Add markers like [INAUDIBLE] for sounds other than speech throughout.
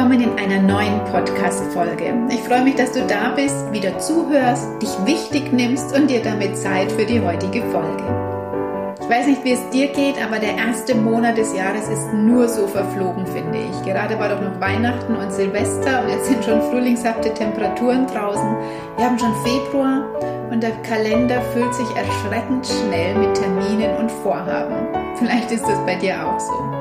willkommen in einer neuen Podcast-Folge. Ich freue mich, dass du da bist, wieder zuhörst, dich wichtig nimmst und dir damit Zeit für die heutige Folge. Ich weiß nicht, wie es dir geht, aber der erste Monat des Jahres ist nur so verflogen, finde ich. Gerade war doch noch Weihnachten und Silvester und jetzt sind schon frühlingshafte Temperaturen draußen. Wir haben schon Februar und der Kalender füllt sich erschreckend schnell mit Terminen und Vorhaben. Vielleicht ist das bei dir auch so.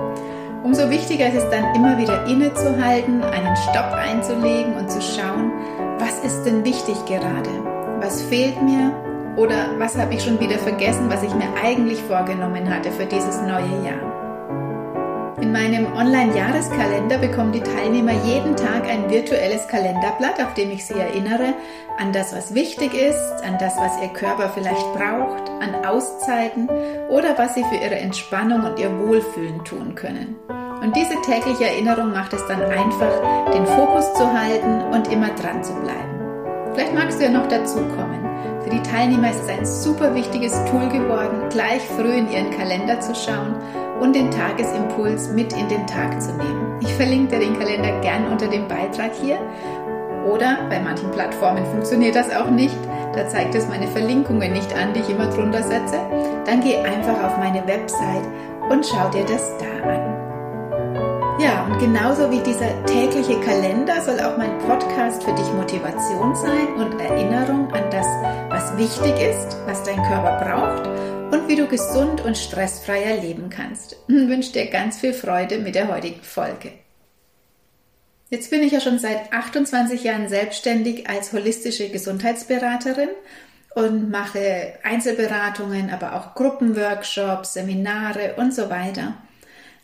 Umso wichtiger ist es dann immer wieder innezuhalten, einen Stopp einzulegen und zu schauen, was ist denn wichtig gerade? Was fehlt mir? Oder was habe ich schon wieder vergessen, was ich mir eigentlich vorgenommen hatte für dieses neue Jahr? In meinem Online-Jahreskalender bekommen die Teilnehmer jeden Tag ein virtuelles Kalenderblatt, auf dem ich sie erinnere an das, was wichtig ist, an das, was ihr Körper vielleicht braucht, an Auszeiten oder was sie für ihre Entspannung und ihr Wohlfühlen tun können. Und diese tägliche Erinnerung macht es dann einfach, den Fokus zu halten und immer dran zu bleiben. Vielleicht magst du ja noch dazu kommen. Für die Teilnehmer ist es ein super wichtiges Tool geworden, gleich früh in ihren Kalender zu schauen und den Tagesimpuls mit in den Tag zu nehmen. Ich verlinke dir den Kalender gern unter dem Beitrag hier. Oder bei manchen Plattformen funktioniert das auch nicht. Da zeigt es meine Verlinkungen nicht an, die ich immer drunter setze. Dann geh einfach auf meine Website und schau dir das da an. Ja, und genauso wie dieser tägliche Kalender soll auch mein Podcast für dich Motivation sein und Erinnerung an das, was wichtig ist, was dein Körper braucht und wie du gesund und stressfreier leben kannst. [LAUGHS] Ich wünsche dir ganz viel Freude mit der heutigen Folge. Jetzt bin ich ja schon seit 28 Jahren selbstständig als holistische Gesundheitsberaterin und mache Einzelberatungen, aber auch Gruppenworkshops, Seminare und so weiter.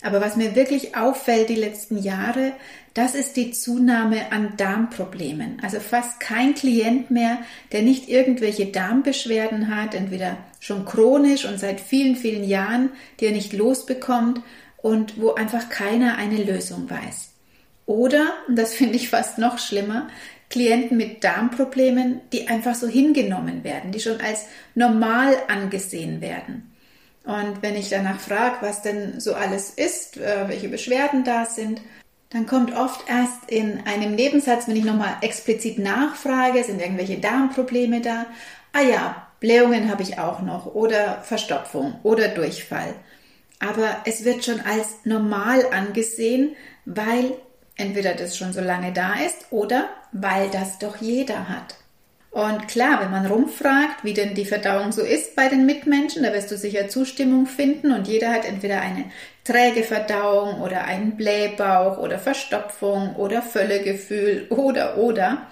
Aber was mir wirklich auffällt die letzten Jahre, das ist die Zunahme an Darmproblemen. Also fast kein Klient mehr, der nicht irgendwelche Darmbeschwerden hat, entweder schon chronisch und seit vielen, vielen Jahren, die er nicht losbekommt und wo einfach keiner eine Lösung weiß. Oder, und das finde ich fast noch schlimmer, Klienten mit Darmproblemen, die einfach so hingenommen werden, die schon als normal angesehen werden. Und wenn ich danach frage, was denn so alles ist, äh, welche Beschwerden da sind, dann kommt oft erst in einem Nebensatz, wenn ich nochmal explizit nachfrage, sind irgendwelche Darmprobleme da? Ah ja, Blähungen habe ich auch noch oder Verstopfung oder Durchfall. Aber es wird schon als normal angesehen, weil entweder das schon so lange da ist oder weil das doch jeder hat. Und klar, wenn man rumfragt, wie denn die Verdauung so ist bei den Mitmenschen, da wirst du sicher Zustimmung finden und jeder hat entweder eine träge Verdauung oder einen Blähbauch oder Verstopfung oder Völlegefühl oder oder.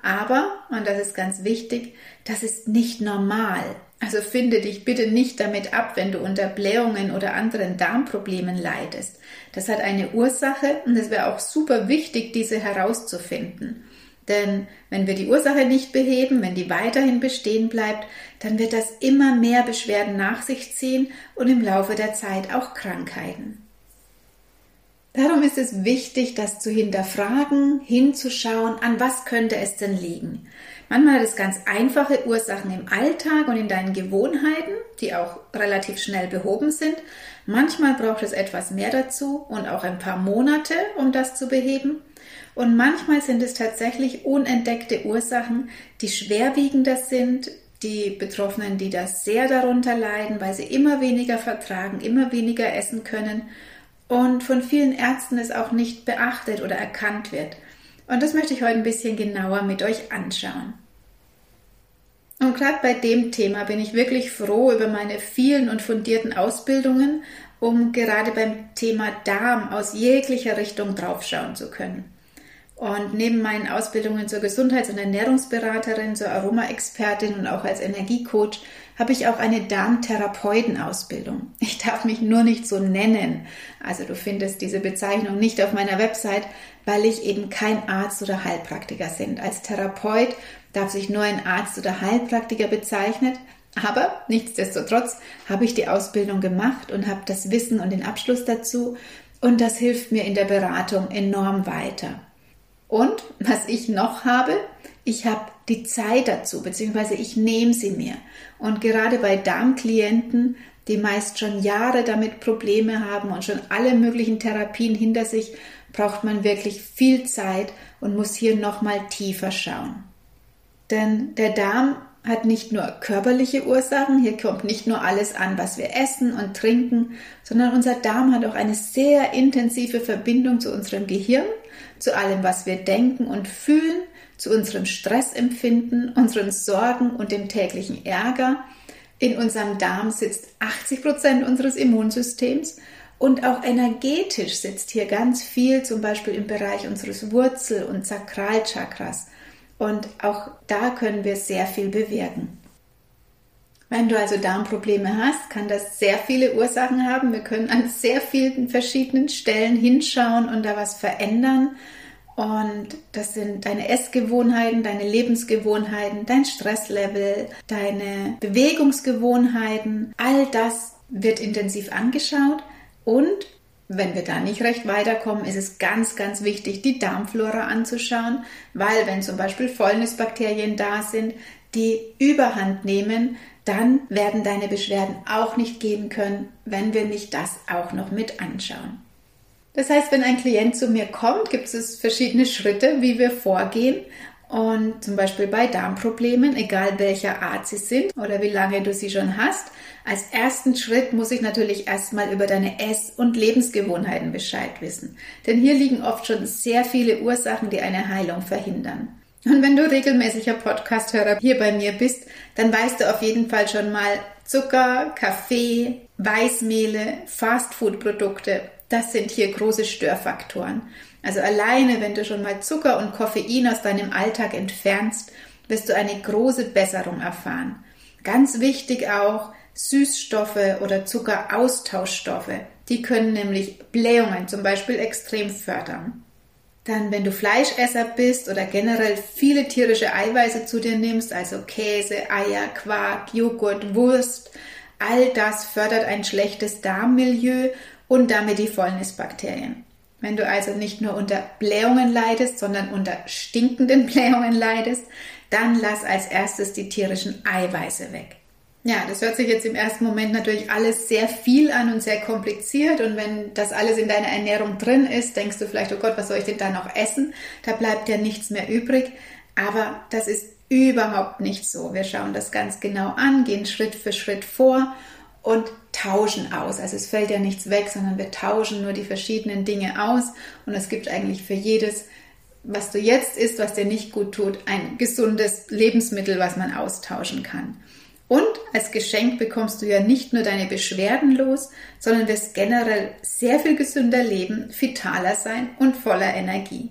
Aber, und das ist ganz wichtig, das ist nicht normal. Also finde dich bitte nicht damit ab, wenn du unter Blähungen oder anderen Darmproblemen leidest. Das hat eine Ursache und es wäre auch super wichtig, diese herauszufinden. Denn wenn wir die Ursache nicht beheben, wenn die weiterhin bestehen bleibt, dann wird das immer mehr Beschwerden nach sich ziehen und im Laufe der Zeit auch Krankheiten. Darum ist es wichtig, das zu hinterfragen, hinzuschauen, an was könnte es denn liegen. Manchmal hat es ganz einfache Ursachen im Alltag und in deinen Gewohnheiten, die auch relativ schnell behoben sind. Manchmal braucht es etwas mehr dazu und auch ein paar Monate, um das zu beheben. Und manchmal sind es tatsächlich unentdeckte Ursachen, die schwerwiegender sind, die Betroffenen, die da sehr darunter leiden, weil sie immer weniger vertragen, immer weniger essen können und von vielen Ärzten es auch nicht beachtet oder erkannt wird. Und das möchte ich heute ein bisschen genauer mit euch anschauen. Und gerade bei dem Thema bin ich wirklich froh über meine vielen und fundierten Ausbildungen, um gerade beim Thema Darm aus jeglicher Richtung draufschauen zu können. Und neben meinen Ausbildungen zur Gesundheits- und Ernährungsberaterin, zur Aromaexpertin und auch als Energiecoach habe ich auch eine Darmtherapeutenausbildung. Ich darf mich nur nicht so nennen. Also du findest diese Bezeichnung nicht auf meiner Website, weil ich eben kein Arzt oder Heilpraktiker bin. Als Therapeut darf sich nur ein Arzt oder Heilpraktiker bezeichnet. Aber nichtsdestotrotz habe ich die Ausbildung gemacht und habe das Wissen und den Abschluss dazu. Und das hilft mir in der Beratung enorm weiter. Und was ich noch habe, ich habe die Zeit dazu, beziehungsweise ich nehme sie mir. Und gerade bei Darmklienten, die meist schon Jahre damit Probleme haben und schon alle möglichen Therapien hinter sich, braucht man wirklich viel Zeit und muss hier nochmal tiefer schauen. Denn der Darm hat nicht nur körperliche Ursachen, hier kommt nicht nur alles an, was wir essen und trinken, sondern unser Darm hat auch eine sehr intensive Verbindung zu unserem Gehirn, zu allem, was wir denken und fühlen, zu unserem Stressempfinden, unseren Sorgen und dem täglichen Ärger. In unserem Darm sitzt 80 Prozent unseres Immunsystems und auch energetisch sitzt hier ganz viel, zum Beispiel im Bereich unseres Wurzel- und Sakralchakras. Und auch da können wir sehr viel bewirken. Wenn du also Darmprobleme hast, kann das sehr viele Ursachen haben. Wir können an sehr vielen verschiedenen Stellen hinschauen und da was verändern. Und das sind deine Essgewohnheiten, deine Lebensgewohnheiten, dein Stresslevel, deine Bewegungsgewohnheiten. All das wird intensiv angeschaut und wenn wir da nicht recht weiterkommen, ist es ganz, ganz wichtig, die Darmflora anzuschauen, weil wenn zum Beispiel Fäulnisbakterien da sind, die Überhand nehmen, dann werden deine Beschwerden auch nicht gehen können, wenn wir nicht das auch noch mit anschauen. Das heißt, wenn ein Klient zu mir kommt, gibt es verschiedene Schritte, wie wir vorgehen. Und zum Beispiel bei Darmproblemen, egal welcher Art sie sind oder wie lange du sie schon hast, als ersten Schritt muss ich natürlich erstmal über deine Ess- und Lebensgewohnheiten Bescheid wissen. Denn hier liegen oft schon sehr viele Ursachen, die eine Heilung verhindern. Und wenn du regelmäßiger Podcast-Hörer hier bei mir bist, dann weißt du auf jeden Fall schon mal Zucker, Kaffee, Weißmehle, Fastfood-Produkte. Das sind hier große Störfaktoren. Also alleine, wenn du schon mal Zucker und Koffein aus deinem Alltag entfernst, wirst du eine große Besserung erfahren. Ganz wichtig auch, Süßstoffe oder Zuckeraustauschstoffe. Die können nämlich Blähungen zum Beispiel extrem fördern. Dann, wenn du Fleischesser bist oder generell viele tierische Eiweiße zu dir nimmst, also Käse, Eier, Quark, Joghurt, Wurst, all das fördert ein schlechtes Darmmilieu und damit die Fäulnisbakterien. Wenn du also nicht nur unter Blähungen leidest, sondern unter stinkenden [LAUGHS] Blähungen leidest, dann lass als erstes die tierischen Eiweiße weg. Ja, das hört sich jetzt im ersten Moment natürlich alles sehr viel an und sehr kompliziert. Und wenn das alles in deiner Ernährung drin ist, denkst du vielleicht, oh Gott, was soll ich denn da noch essen? Da bleibt ja nichts mehr übrig. Aber das ist überhaupt nicht so. Wir schauen das ganz genau an, gehen Schritt für Schritt vor und tauschen aus. Also es fällt ja nichts weg, sondern wir tauschen nur die verschiedenen Dinge aus. Und es gibt eigentlich für jedes, was du jetzt isst, was dir nicht gut tut, ein gesundes Lebensmittel, was man austauschen kann. Und als Geschenk bekommst du ja nicht nur deine Beschwerden los, sondern wirst generell sehr viel gesünder leben, vitaler sein und voller Energie.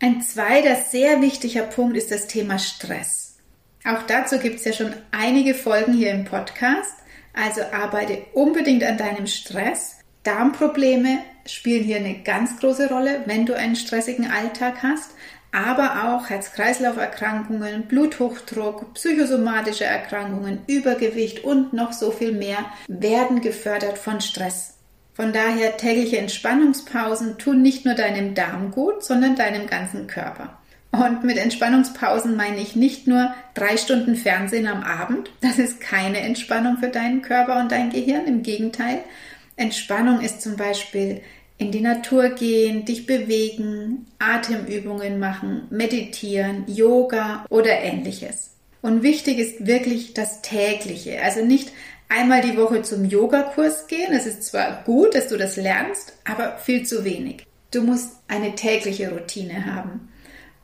Ein zweiter sehr wichtiger Punkt ist das Thema Stress. Auch dazu gibt es ja schon einige Folgen hier im Podcast. Also arbeite unbedingt an deinem Stress. Darmprobleme spielen hier eine ganz große Rolle, wenn du einen stressigen Alltag hast aber auch Herz-Kreislauf-Erkrankungen, Bluthochdruck, psychosomatische Erkrankungen, Übergewicht und noch so viel mehr werden gefördert von Stress. Von daher tägliche Entspannungspausen tun nicht nur deinem Darm gut, sondern deinem ganzen Körper. Und mit Entspannungspausen meine ich nicht nur drei Stunden Fernsehen am Abend. Das ist keine Entspannung für deinen Körper und dein Gehirn. Im Gegenteil. Entspannung ist zum Beispiel in die Natur gehen, dich bewegen, Atemübungen machen, meditieren, Yoga oder ähnliches. Und wichtig ist wirklich das tägliche, also nicht einmal die Woche zum Yogakurs gehen. Es ist zwar gut, dass du das lernst, aber viel zu wenig. Du musst eine tägliche Routine haben.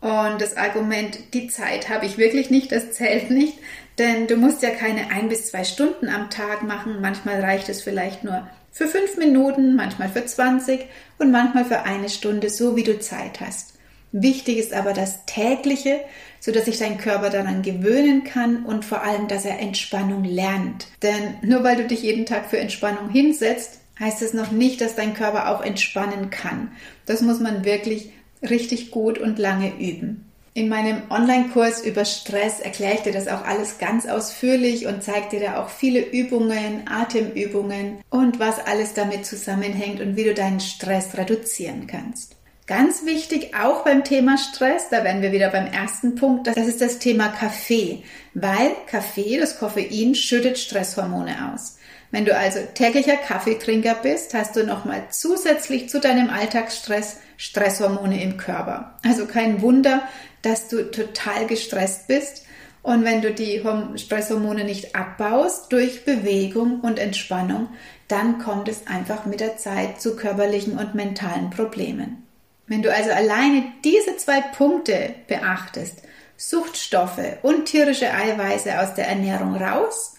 Und das Argument, die Zeit habe ich wirklich nicht, das zählt nicht, denn du musst ja keine ein bis zwei Stunden am Tag machen. Manchmal reicht es vielleicht nur für fünf Minuten, manchmal für 20 und manchmal für eine Stunde, so wie du Zeit hast. Wichtig ist aber das tägliche, so dass sich dein Körper daran gewöhnen kann und vor allem, dass er Entspannung lernt. Denn nur weil du dich jeden Tag für Entspannung hinsetzt, heißt es noch nicht, dass dein Körper auch entspannen kann. Das muss man wirklich richtig gut und lange üben. In meinem Online-Kurs über Stress erkläre ich dir das auch alles ganz ausführlich und zeige dir da auch viele Übungen, Atemübungen und was alles damit zusammenhängt und wie du deinen Stress reduzieren kannst. Ganz wichtig, auch beim Thema Stress, da werden wir wieder beim ersten Punkt, das ist das Thema Kaffee, weil Kaffee, das Koffein, schüttet Stresshormone aus. Wenn du also täglicher Kaffeetrinker bist, hast du nochmal zusätzlich zu deinem Alltagsstress Stresshormone im Körper. Also kein Wunder, dass du total gestresst bist. Und wenn du die Stresshormone nicht abbaust durch Bewegung und Entspannung, dann kommt es einfach mit der Zeit zu körperlichen und mentalen Problemen. Wenn du also alleine diese zwei Punkte beachtest, Suchtstoffe und tierische Eiweiße aus der Ernährung raus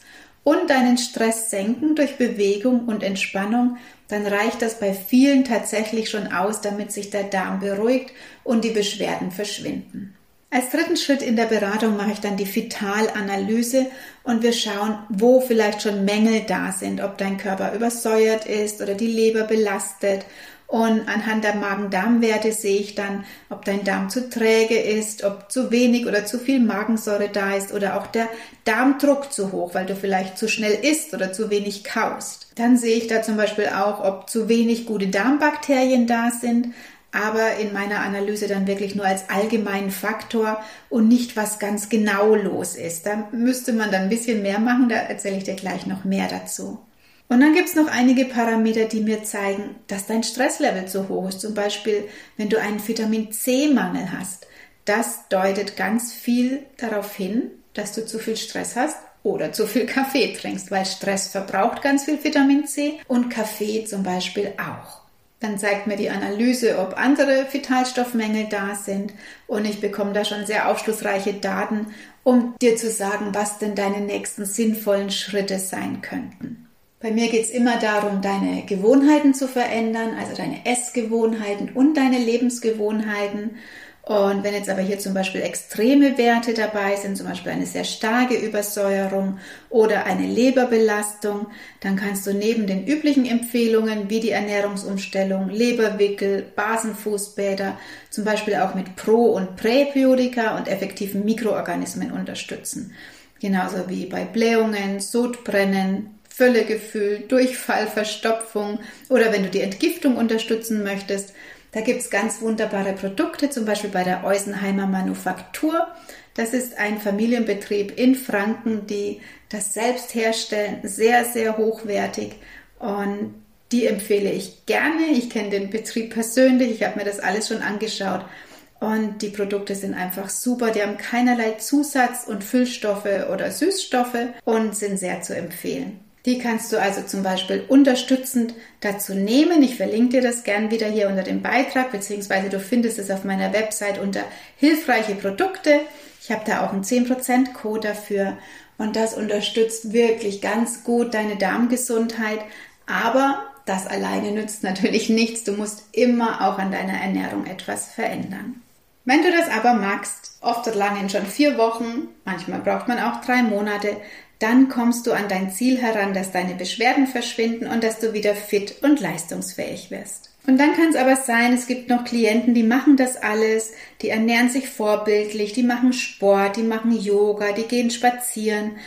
und deinen Stress senken durch Bewegung und Entspannung, dann reicht das bei vielen tatsächlich schon aus, damit sich der Darm beruhigt und die Beschwerden verschwinden. Als dritten Schritt in der Beratung mache ich dann die Vitalanalyse und wir schauen, wo vielleicht schon Mängel da sind, ob dein Körper übersäuert ist oder die Leber belastet und anhand der Magen-Darm-Werte sehe ich dann, ob dein Darm zu träge ist, ob zu wenig oder zu viel Magensäure da ist oder auch der Darmdruck zu hoch, weil du vielleicht zu schnell isst oder zu wenig kaust. Dann sehe ich da zum Beispiel auch, ob zu wenig gute Darmbakterien da sind, aber in meiner Analyse dann wirklich nur als allgemeinen Faktor und nicht was ganz genau los ist. Da müsste man dann ein bisschen mehr machen, da erzähle ich dir gleich noch mehr dazu. Und dann gibt es noch einige Parameter, die mir zeigen, dass dein Stresslevel zu hoch ist. Zum Beispiel, wenn du einen Vitamin C-Mangel hast. Das deutet ganz viel darauf hin, dass du zu viel Stress hast oder zu viel Kaffee trinkst, weil Stress verbraucht ganz viel Vitamin C und Kaffee zum Beispiel auch. Dann zeigt mir die Analyse, ob andere Vitalstoffmängel da sind und ich bekomme da schon sehr aufschlussreiche Daten, um dir zu sagen, was denn deine nächsten sinnvollen Schritte sein könnten. Bei mir geht es immer darum, deine Gewohnheiten zu verändern, also deine Essgewohnheiten und deine Lebensgewohnheiten. Und wenn jetzt aber hier zum Beispiel extreme Werte dabei sind, zum Beispiel eine sehr starke Übersäuerung oder eine Leberbelastung, dann kannst du neben den üblichen Empfehlungen wie die Ernährungsumstellung, Leberwickel, Basenfußbäder zum Beispiel auch mit Pro- und Präbiotika und effektiven Mikroorganismen unterstützen. Genauso wie bei Blähungen, Sodbrennen, Völlegefühl, Durchfall, Verstopfung oder wenn du die Entgiftung unterstützen möchtest. Da gibt es ganz wunderbare Produkte, zum Beispiel bei der Eusenheimer Manufaktur. Das ist ein Familienbetrieb in Franken, die das selbst herstellen, sehr, sehr hochwertig. Und die empfehle ich gerne. Ich kenne den Betrieb persönlich, ich habe mir das alles schon angeschaut. Und die Produkte sind einfach super. Die haben keinerlei Zusatz- und Füllstoffe oder Süßstoffe und sind sehr zu empfehlen. Die kannst du also zum Beispiel unterstützend dazu nehmen. Ich verlinke dir das gern wieder hier unter dem Beitrag, beziehungsweise du findest es auf meiner Website unter hilfreiche Produkte. Ich habe da auch einen 10% Code dafür und das unterstützt wirklich ganz gut deine Darmgesundheit. Aber das alleine nützt natürlich [LAUGHS] nichts. Du musst immer auch an deiner Ernährung etwas verändern. Wenn du das aber magst, oft lange schon vier Wochen, manchmal braucht man auch drei Monate, dann kommst du an dein Ziel heran, dass deine Beschwerden verschwinden und dass du wieder fit und leistungsfähig wirst. Und dann kann es aber sein, es gibt noch Klienten, die machen das alles, die ernähren sich vorbildlich, die machen Sport, die machen Yoga, die gehen spazieren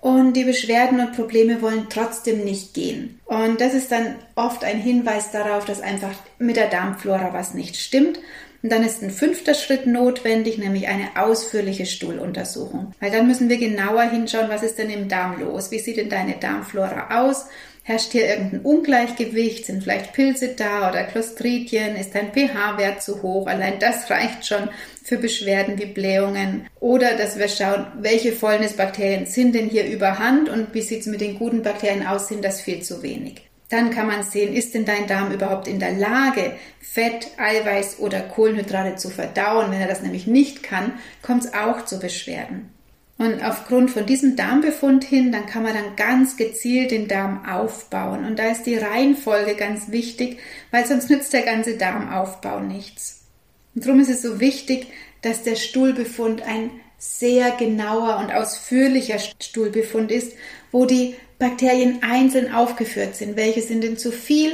und die Beschwerden und Probleme wollen trotzdem nicht gehen. Und das ist dann oft ein Hinweis darauf, dass einfach mit der Darmflora was nicht stimmt und dann ist ein fünfter Schritt notwendig, nämlich eine ausführliche Stuhluntersuchung. Weil dann müssen wir genauer hinschauen, was ist denn im Darm los? Wie sieht denn deine Darmflora aus? Herrscht hier irgendein Ungleichgewicht? Sind vielleicht Pilze da oder Clostridien? Ist dein pH-Wert zu hoch? Allein das [LAUGHS] reicht schon für Beschwerden wie Blähungen. Oder dass wir schauen, welche Fäulnisbakterien sind denn hier überhand und wie sieht es mit den guten Bakterien aus? Sind das viel zu wenig? Dann kann man sehen, ist denn dein Darm überhaupt in der Lage, Fett, Eiweiß oder Kohlenhydrate zu verdauen. Wenn er das nämlich nicht kann, kommt es auch zu Beschwerden. Und aufgrund von diesem Darmbefund hin, dann kann man dann ganz gezielt den Darm aufbauen. Und da ist die Reihenfolge ganz wichtig, weil sonst nützt der ganze Darmaufbau nichts. Und darum ist es so wichtig, dass der Stuhlbefund ein sehr genauer und ausführlicher Stuhlbefund ist, wo die Bakterien einzeln aufgeführt sind. Welche sind denn zu viel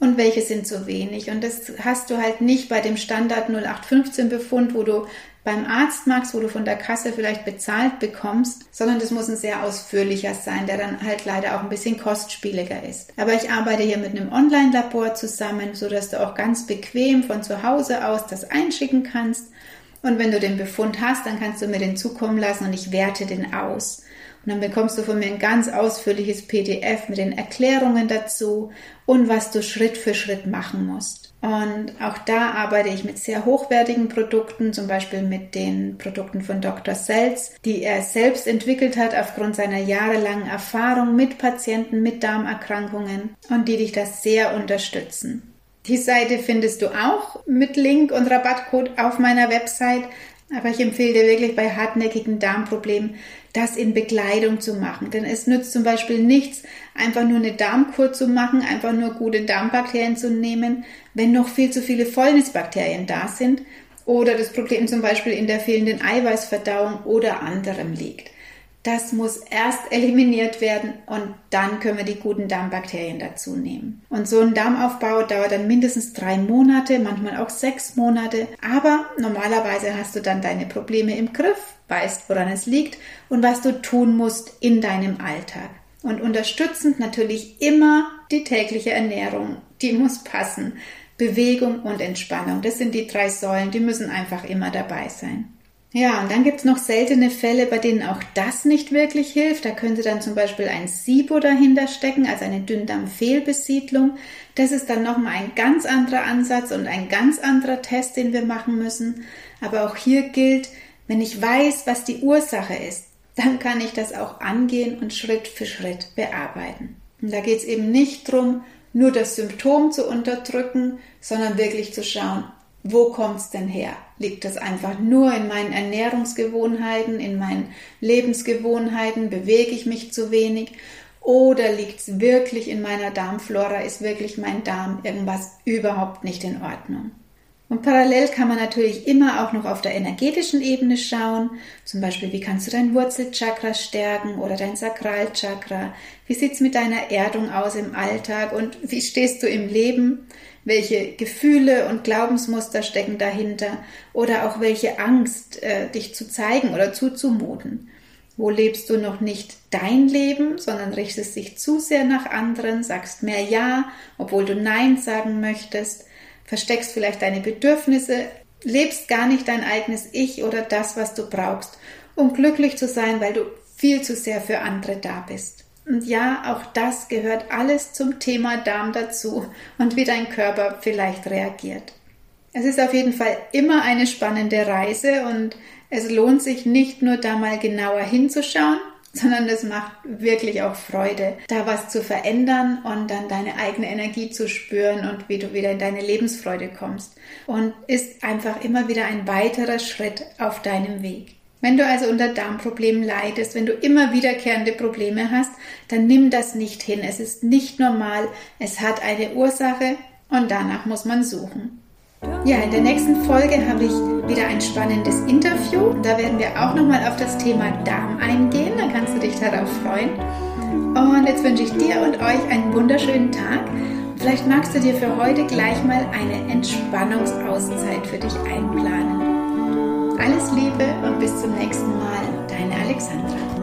und welche sind zu wenig? Und das hast du halt nicht bei dem Standard 0815 Befund, wo du beim Arzt magst, wo du von der Kasse vielleicht bezahlt bekommst, sondern das muss ein sehr ausführlicher sein, der dann halt leider auch ein bisschen kostspieliger ist. Aber ich arbeite hier mit einem Online-Labor zusammen, so dass du auch ganz bequem von zu Hause aus das einschicken kannst. Und wenn du den Befund hast, dann kannst du mir den zukommen lassen und ich werte den aus. Und dann bekommst du von mir ein ganz ausführliches PDF mit den Erklärungen dazu und was du Schritt für Schritt machen musst. Und auch da arbeite ich mit sehr hochwertigen Produkten, zum Beispiel mit den Produkten von Dr. Selz, die er selbst entwickelt hat aufgrund seiner jahrelangen Erfahrung mit Patienten mit Darmerkrankungen und die dich da sehr unterstützen. Die Seite findest du auch mit Link und Rabattcode auf meiner Website. Aber ich empfehle dir wirklich bei hartnäckigen Darmproblemen, das in Begleitung zu machen. Denn es nützt zum Beispiel nichts, einfach nur eine Darmkur zu machen, einfach nur gute Darmbakterien zu nehmen, wenn noch viel zu viele Fäulnisbakterien da sind oder das Problem zum Beispiel in der fehlenden Eiweißverdauung oder anderem liegt. Das muss erst eliminiert werden und dann können wir die guten Darmbakterien dazu nehmen. Und so ein Darmaufbau dauert dann mindestens drei Monate, manchmal auch sechs Monate. Aber normalerweise hast du dann deine Probleme im Griff, weißt, woran es liegt und was du tun musst in deinem Alltag. Und unterstützend natürlich immer die tägliche Ernährung. Die muss passen. Bewegung und Entspannung. Das sind die drei Säulen, die müssen einfach immer dabei sein. Ja, und dann gibt's noch seltene Fälle, bei denen auch das nicht wirklich hilft. Da könnte dann zum Beispiel ein SIBO dahinter stecken, also eine Dünndarmfehlbesiedlung. Das ist dann nochmal ein ganz anderer Ansatz und ein ganz anderer Test, den wir machen müssen. Aber auch hier gilt, wenn ich weiß, was die Ursache ist, dann kann ich das auch angehen und Schritt für Schritt bearbeiten. Und da geht's eben nicht drum, nur das Symptom zu unterdrücken, sondern wirklich zu schauen, wo kommt's denn her? Liegt das einfach nur in meinen Ernährungsgewohnheiten, in meinen Lebensgewohnheiten? Bewege ich mich zu wenig? Oder liegt es wirklich in meiner Darmflora? Ist wirklich mein Darm irgendwas überhaupt nicht in Ordnung? Und parallel kann man natürlich immer auch noch auf der energetischen Ebene schauen. Zum Beispiel, wie kannst du dein Wurzelchakra stärken oder dein Sakralchakra? Wie sieht's mit deiner Erdung aus im Alltag und wie stehst du im Leben? welche Gefühle und Glaubensmuster stecken dahinter oder auch welche Angst, äh, dich zu zeigen oder zuzumuten. Wo lebst du noch nicht dein Leben, sondern richtest dich zu sehr nach anderen, sagst mehr Ja, obwohl du Nein sagen möchtest, versteckst vielleicht deine Bedürfnisse, lebst gar nicht dein eigenes Ich oder das, was du brauchst, um glücklich zu sein, weil du viel zu sehr für andere da bist. Und ja, auch das gehört alles zum Thema Darm dazu und wie dein Körper vielleicht reagiert. Es ist auf jeden Fall immer eine spannende Reise und es lohnt sich nicht nur da mal genauer hinzuschauen, sondern es macht wirklich auch Freude, da was zu verändern und dann deine eigene Energie zu spüren und wie du wieder in deine Lebensfreude kommst. Und ist einfach immer wieder ein weiterer Schritt auf deinem Weg. Wenn du also unter Darmproblemen leidest, wenn du immer wiederkehrende Probleme hast, dann nimm das nicht hin. Es ist nicht normal. Es hat eine Ursache und danach muss man suchen. Ja, in der nächsten Folge habe ich wieder ein spannendes Interview. Da werden wir auch nochmal auf das Thema Darm eingehen. Da kannst du dich darauf freuen. Und jetzt wünsche ich dir und euch einen wunderschönen Tag. Vielleicht magst du dir für heute gleich mal eine Entspannungsauszeit für dich einplanen. Alles Liebe und bis zum nächsten Mal, deine Alexandra.